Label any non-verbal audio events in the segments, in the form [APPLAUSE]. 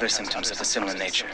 other symptoms of a similar nature.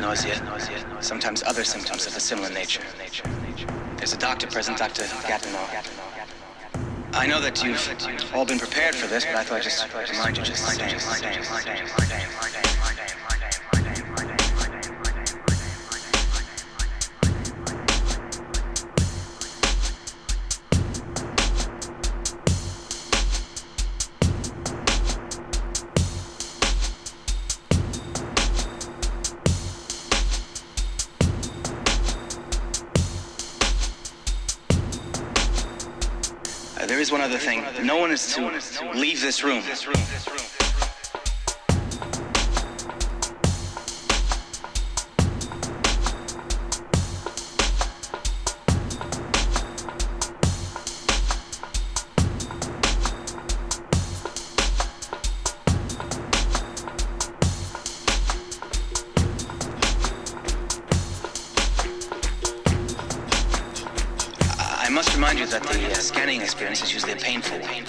nausea, sometimes other symptoms of a similar nature. There's a doctor present, Dr. Gatineau. I know that you've all been prepared for this, but I thought I'd just remind you just No one is to leave this room. Uh, experience is usually a painful one.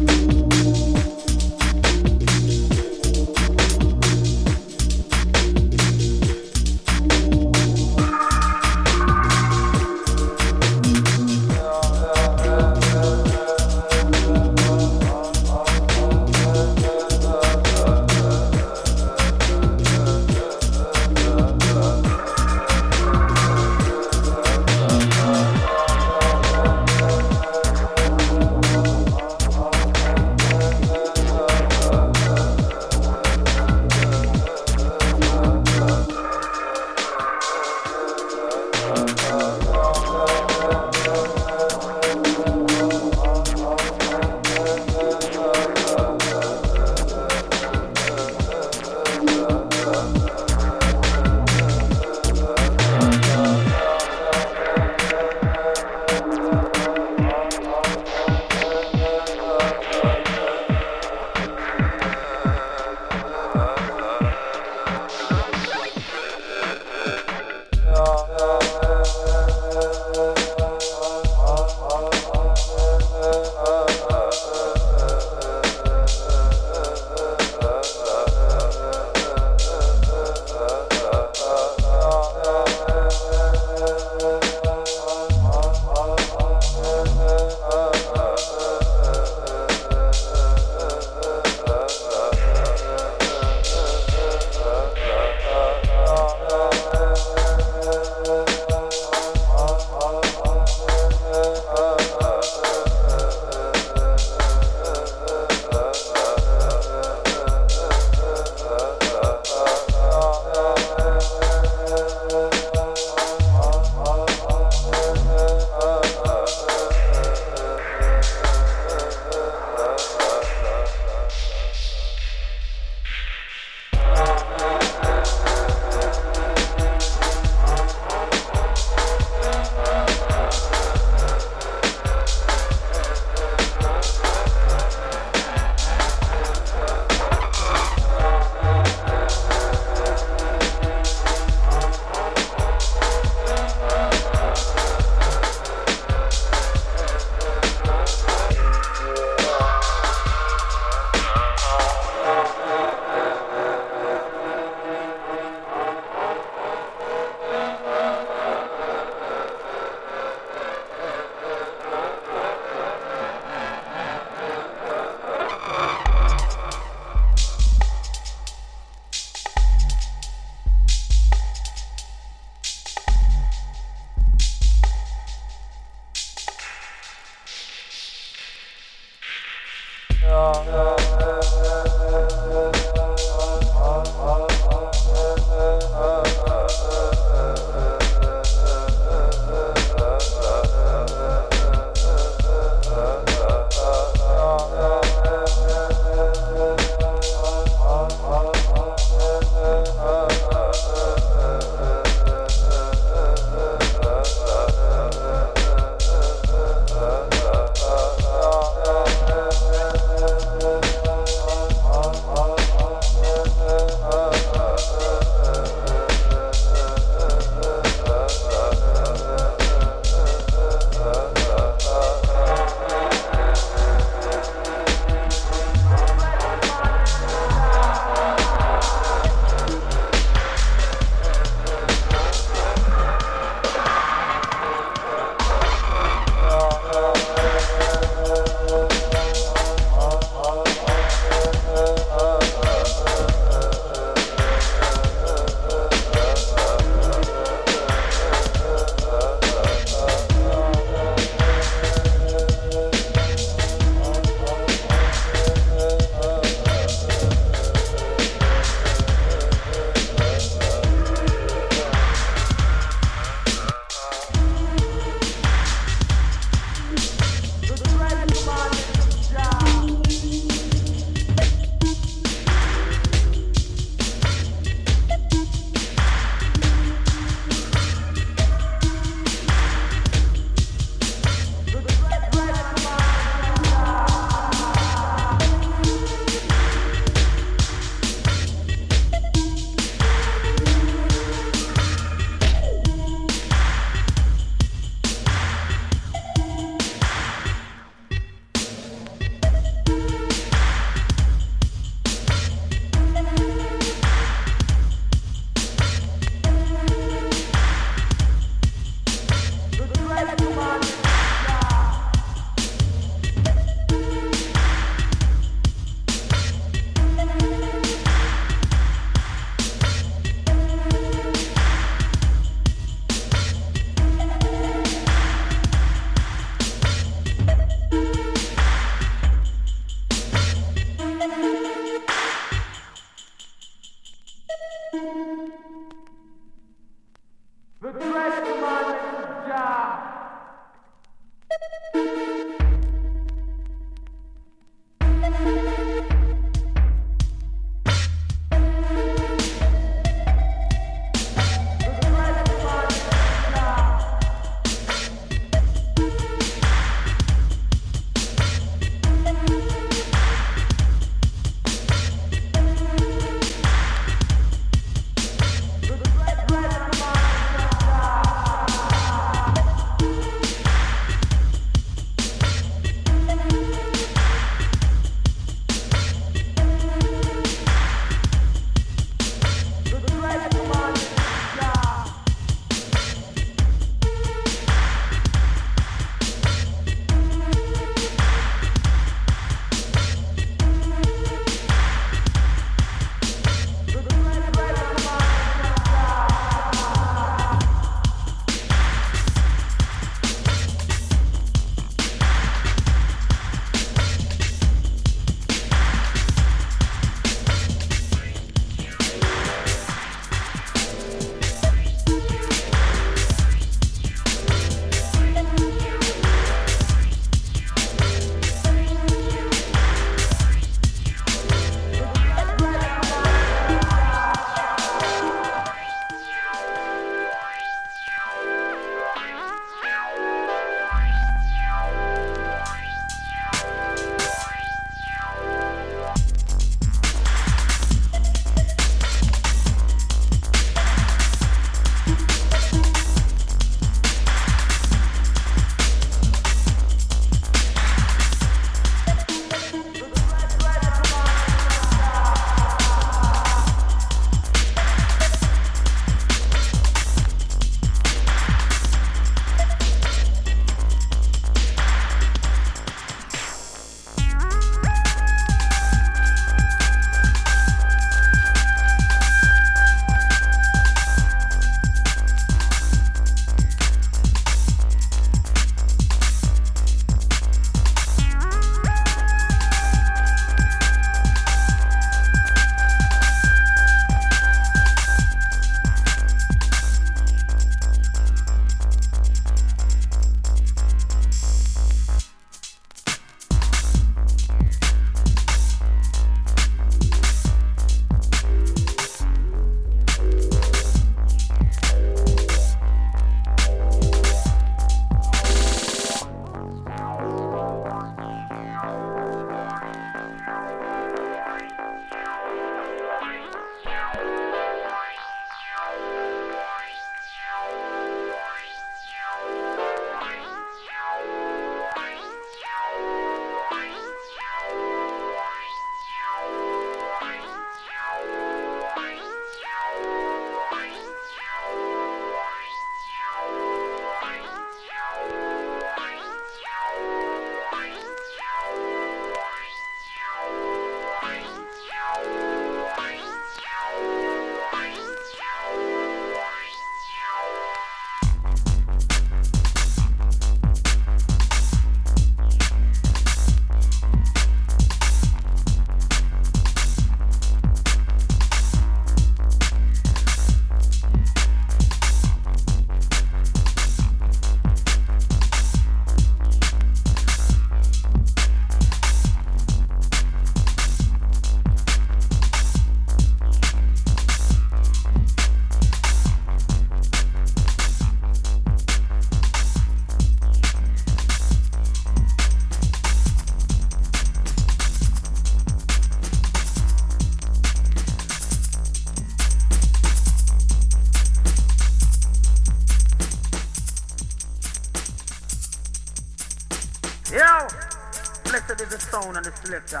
Blessed is the sound and the selector.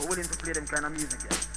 We're willing to play them kind of music, yeah.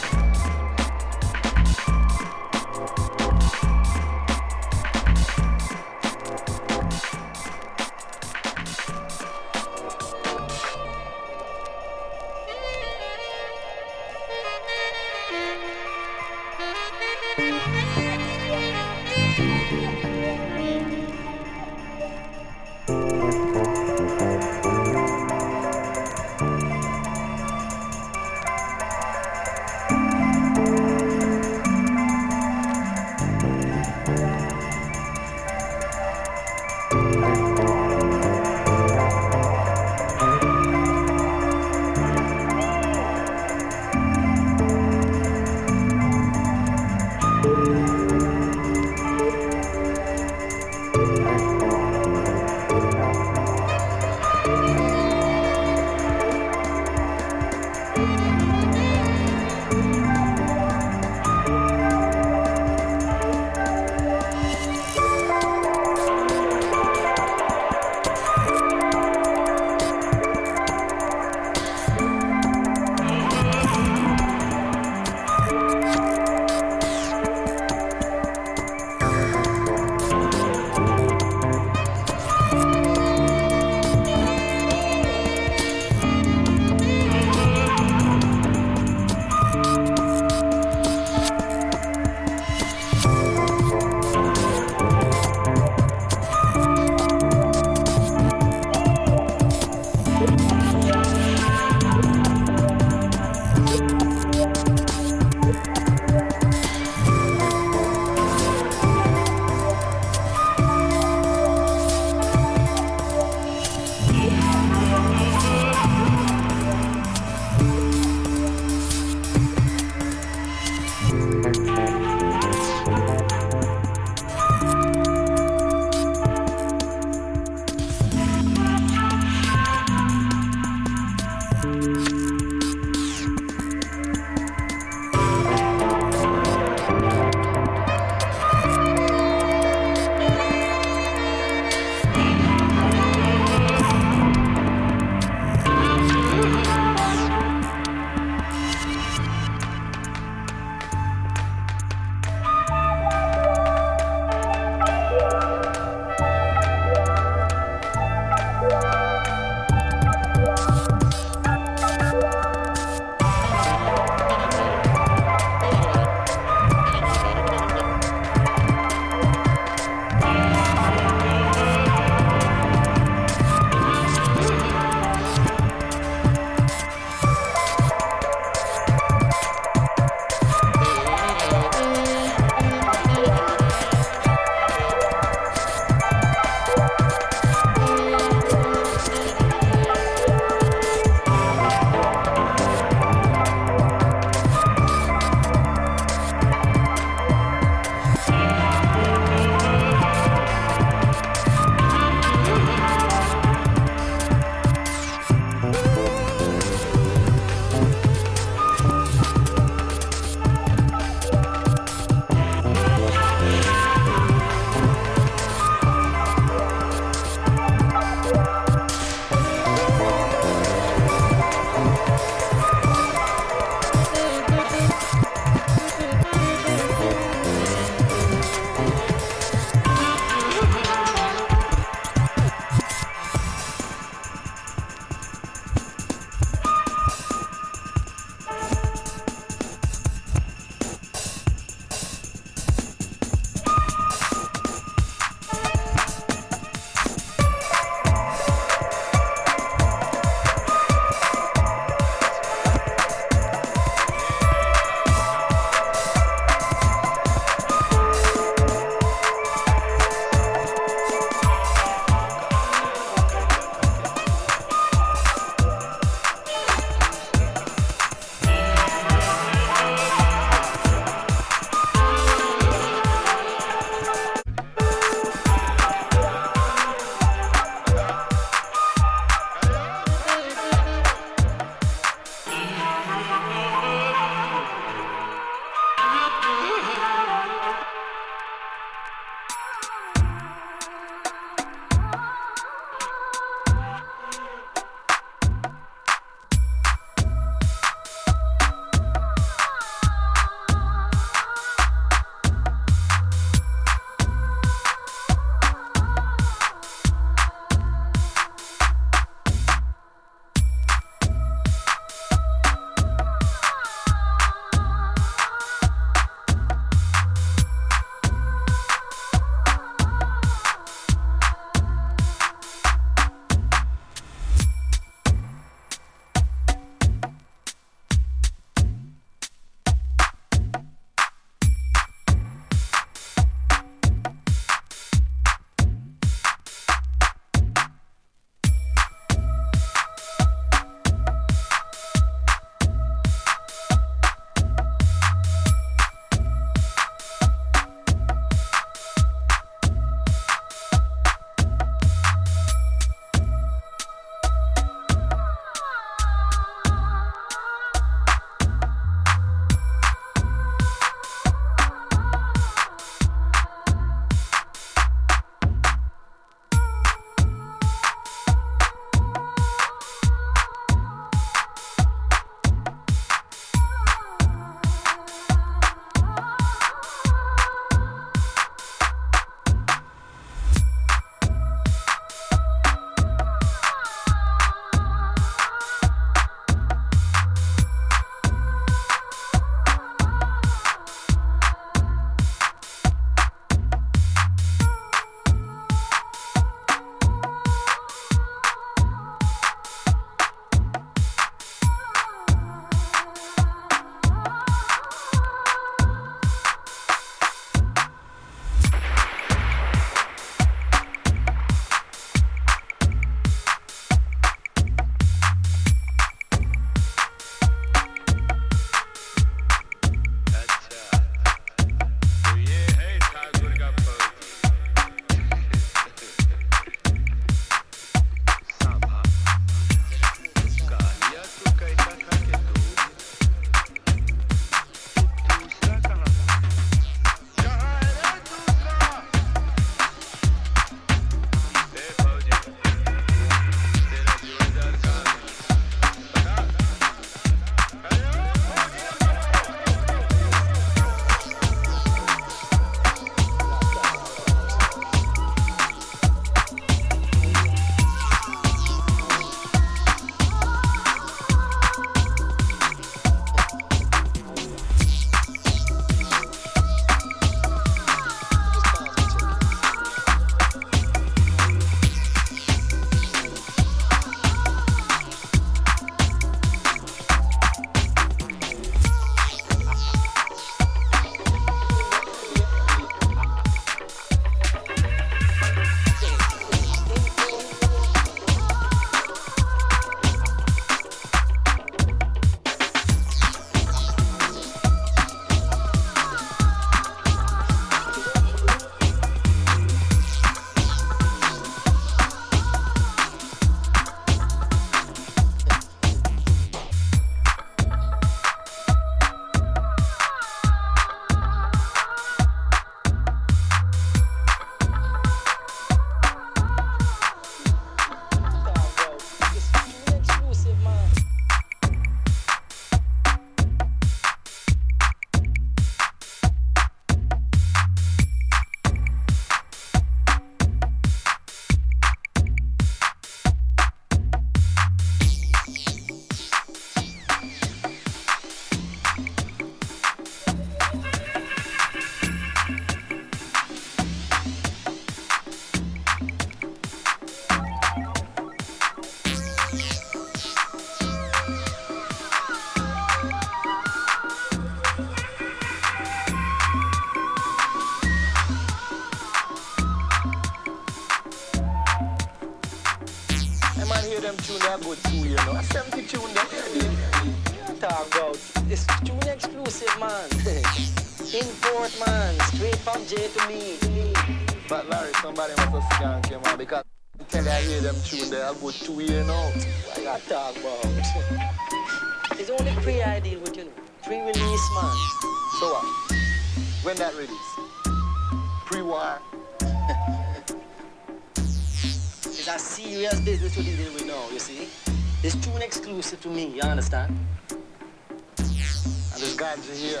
me, you understand? I just got you here.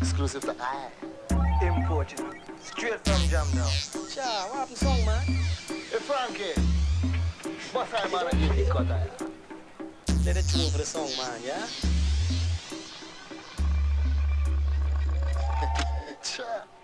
Exclusive to I. Imported. Straight from Jamdown. Cha, what happened song, man? Hey, Frankie. What's time man I get the cut eh? Let it tune for the song, man, yeah? [LAUGHS] Cha.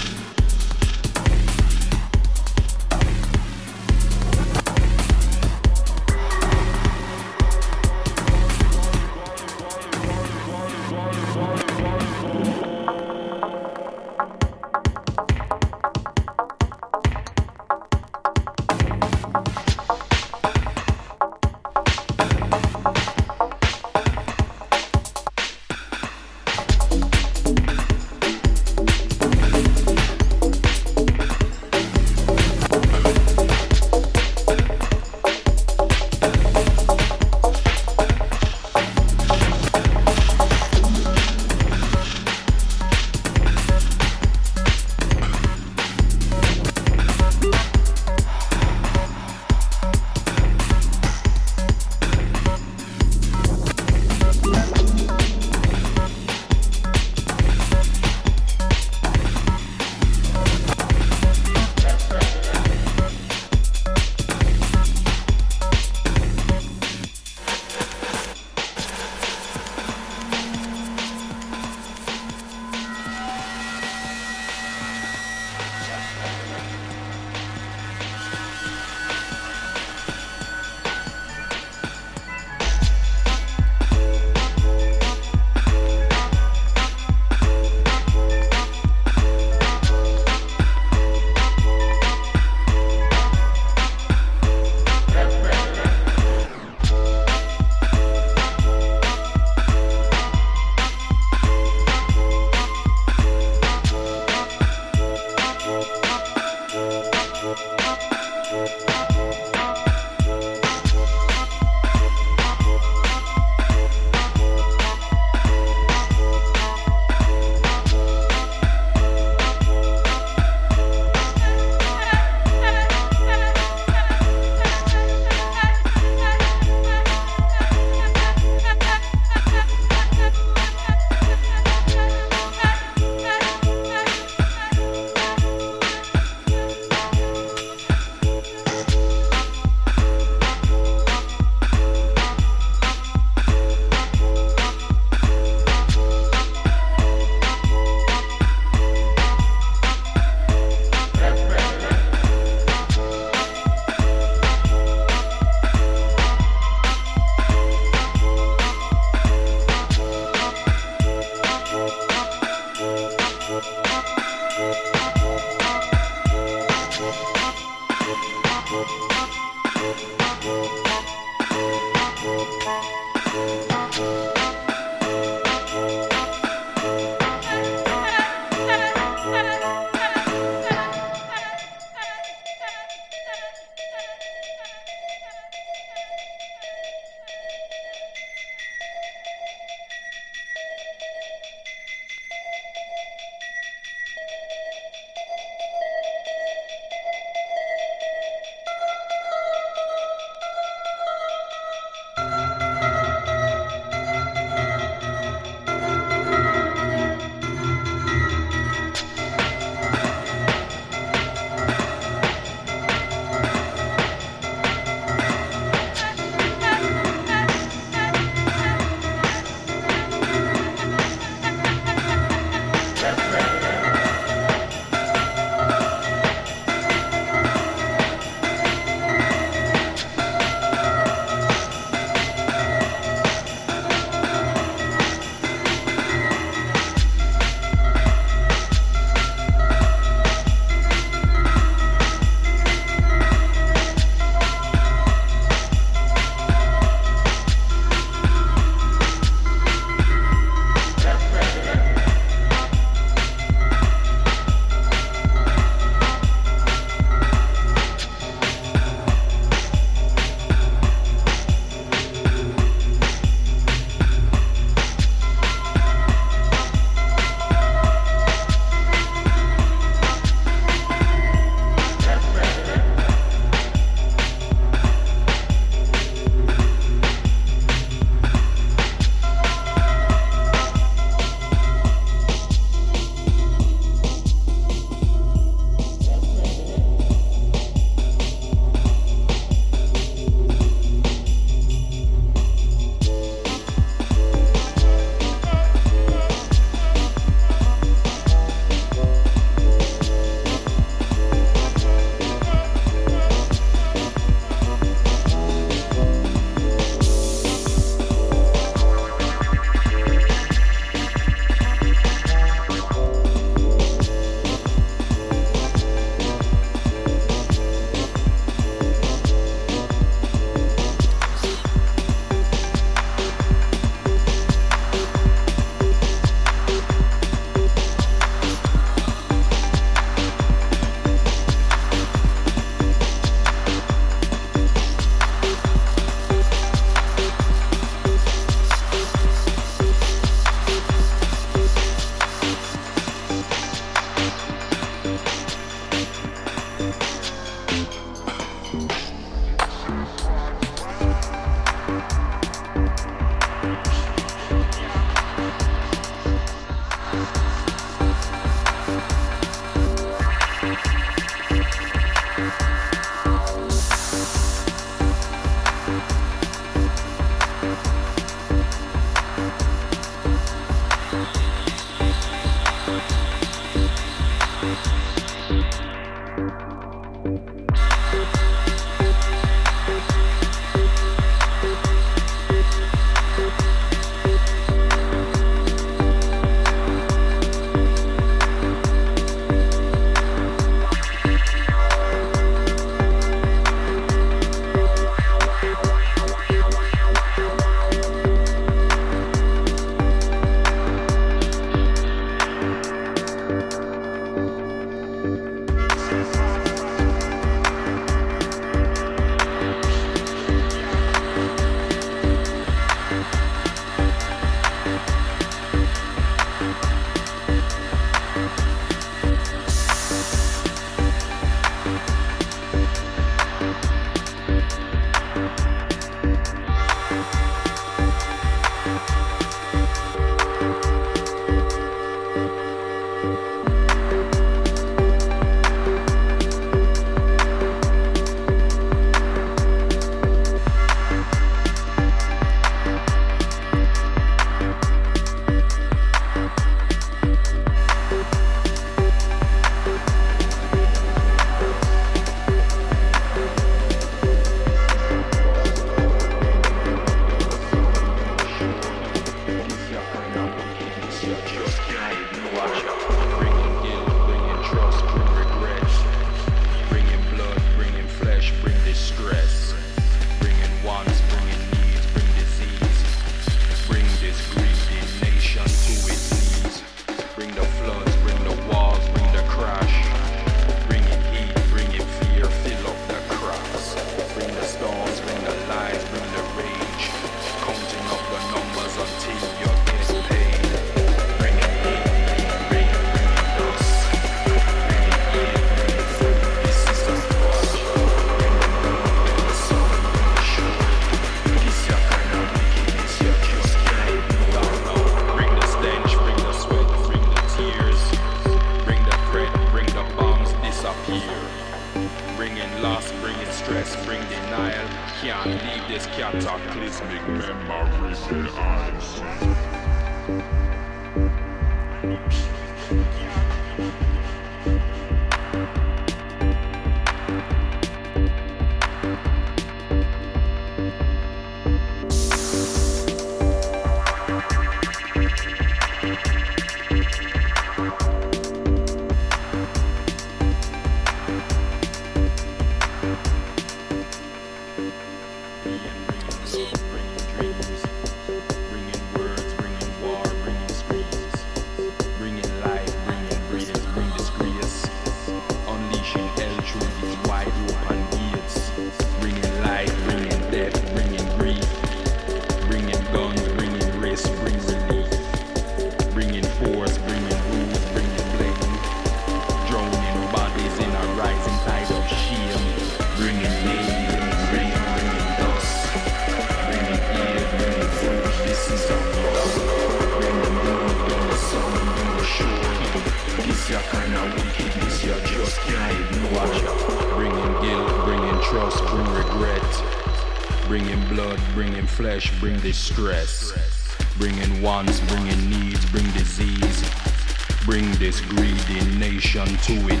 Disappear. Bringing loss, bringing stress, bring denial. Can't leave this cataclysmic memory behind. See, bringing hate, bringing race, bring revenge. Bringing steel, bringing pride, you can't defend. Bringing land, bringing theft, bringing grace. Pull up this your broken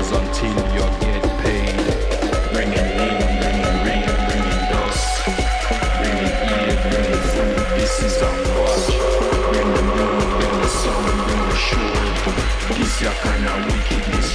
mirror to your face. Bringing rain, bringing rain, bringing dust. Bringing ear, bringing food, this is our watch sure This your kind of wickedness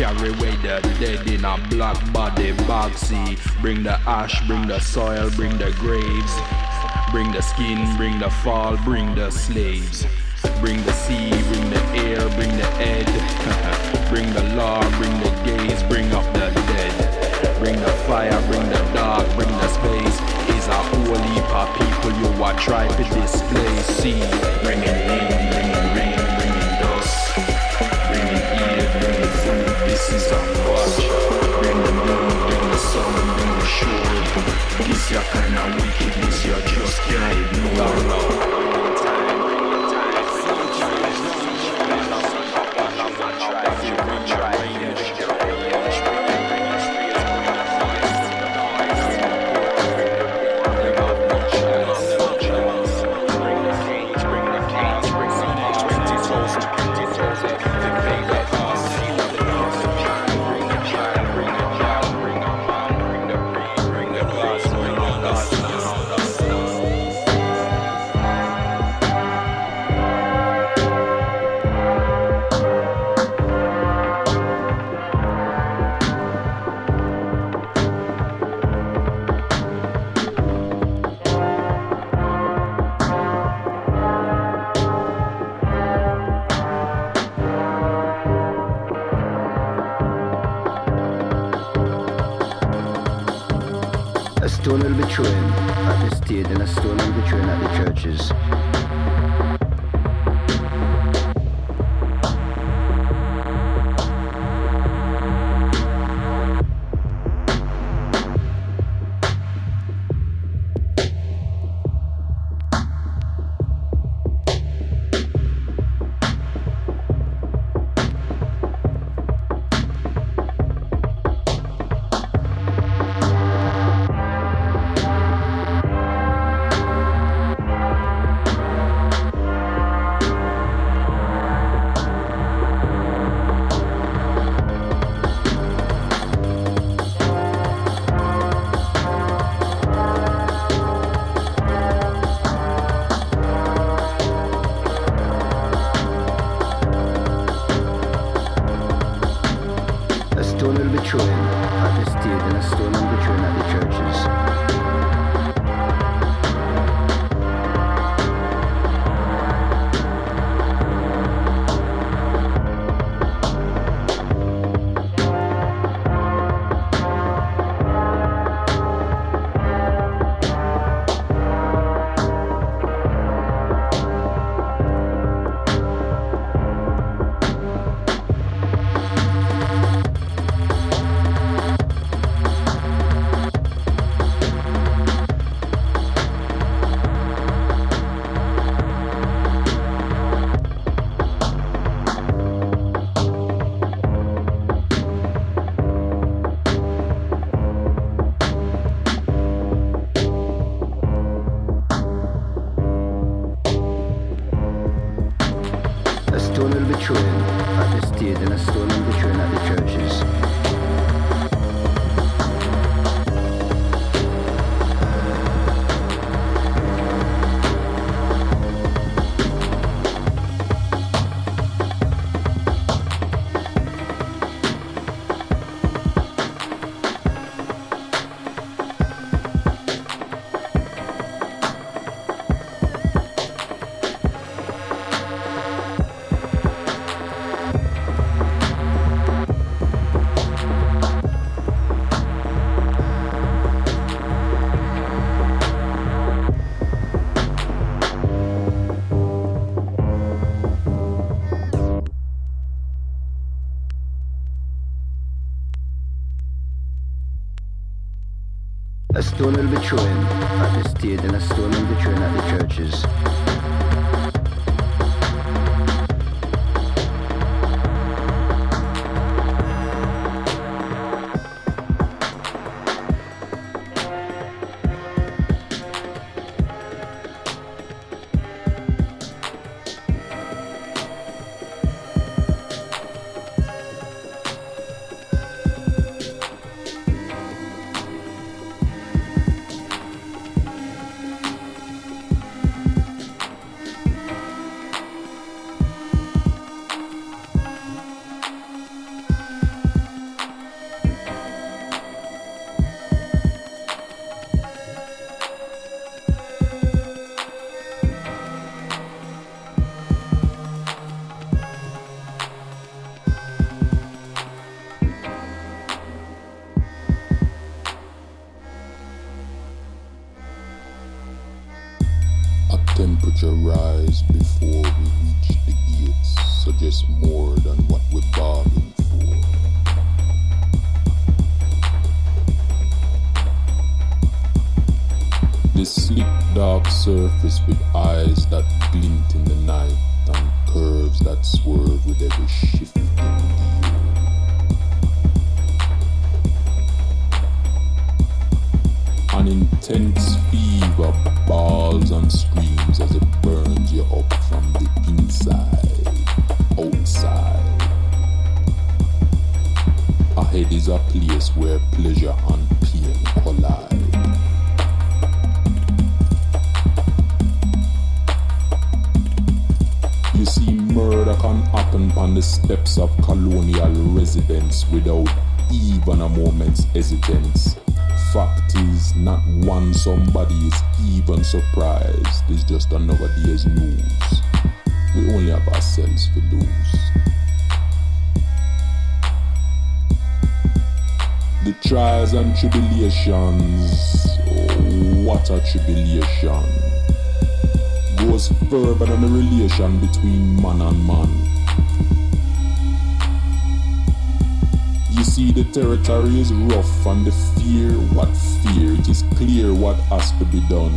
carry away the dead in a black body bag See, bring the ash, bring the soil, bring the graves. Bring the skin, bring the fall, bring the slaves Bring the sea, bring the air, bring the head [LAUGHS] Bring the law, bring the gaze, bring up the dead Bring the fire, bring the dark, bring the space a whole heap of people you are trying to display. See, bringing rain, bringing rain, bringing dust, bringing ear, bringing food. This is a watch. Bring the moon, bring the sun, bring the shore. This your kind of wickedness you just can't ignore. A stone will be thrown at the stage and a stone will be thrown at the churches. Surprised. It's just another day's news. We only have ourselves to lose. The trials and tribulations, oh, what a tribulation, goes further than the relation between man and man. You see, the territory is rough and the fear, what fear? It is clear what has to be done.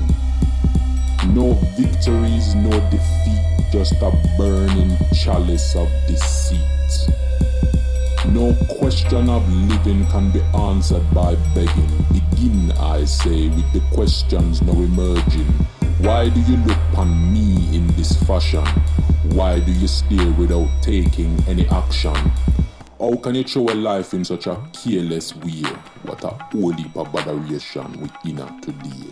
No victories, no defeat, just a burning chalice of deceit. No question of living can be answered by begging. Begin, I say, with the questions now emerging. Why do you look upon me in this fashion? Why do you stare without taking any action? How can you throw a life in such a careless way? What a whole heap of botheration we in today.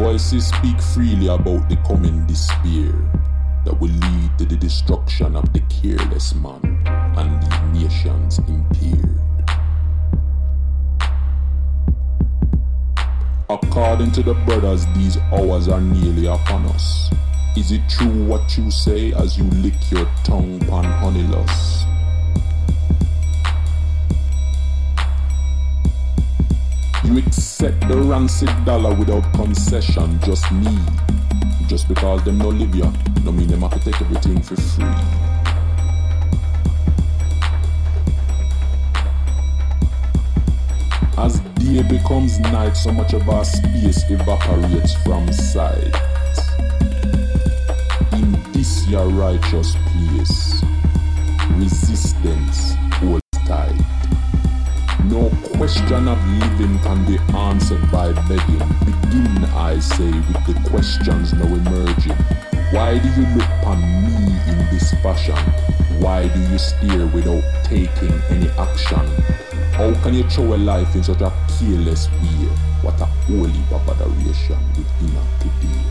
Voices speak freely about the coming despair that will lead to the destruction of the careless man and leave nations impaired. According to the brothers, these hours are nearly upon us. Is it true what you say as you lick your tongue upon honeyless? You accept the rancid dollar without concession, just me. Just because them no live ya, no mean them have to take everything for free. As day becomes night, so much of our space evaporates from sight. In this your righteous place, resistance holds tight. No question of living can be answered by begging. Begin, I say, with the questions now emerging. Why do you look upon me in this fashion? Why do you stare without taking any action? How can you throw a life in such a careless way? What a holy adoration within today.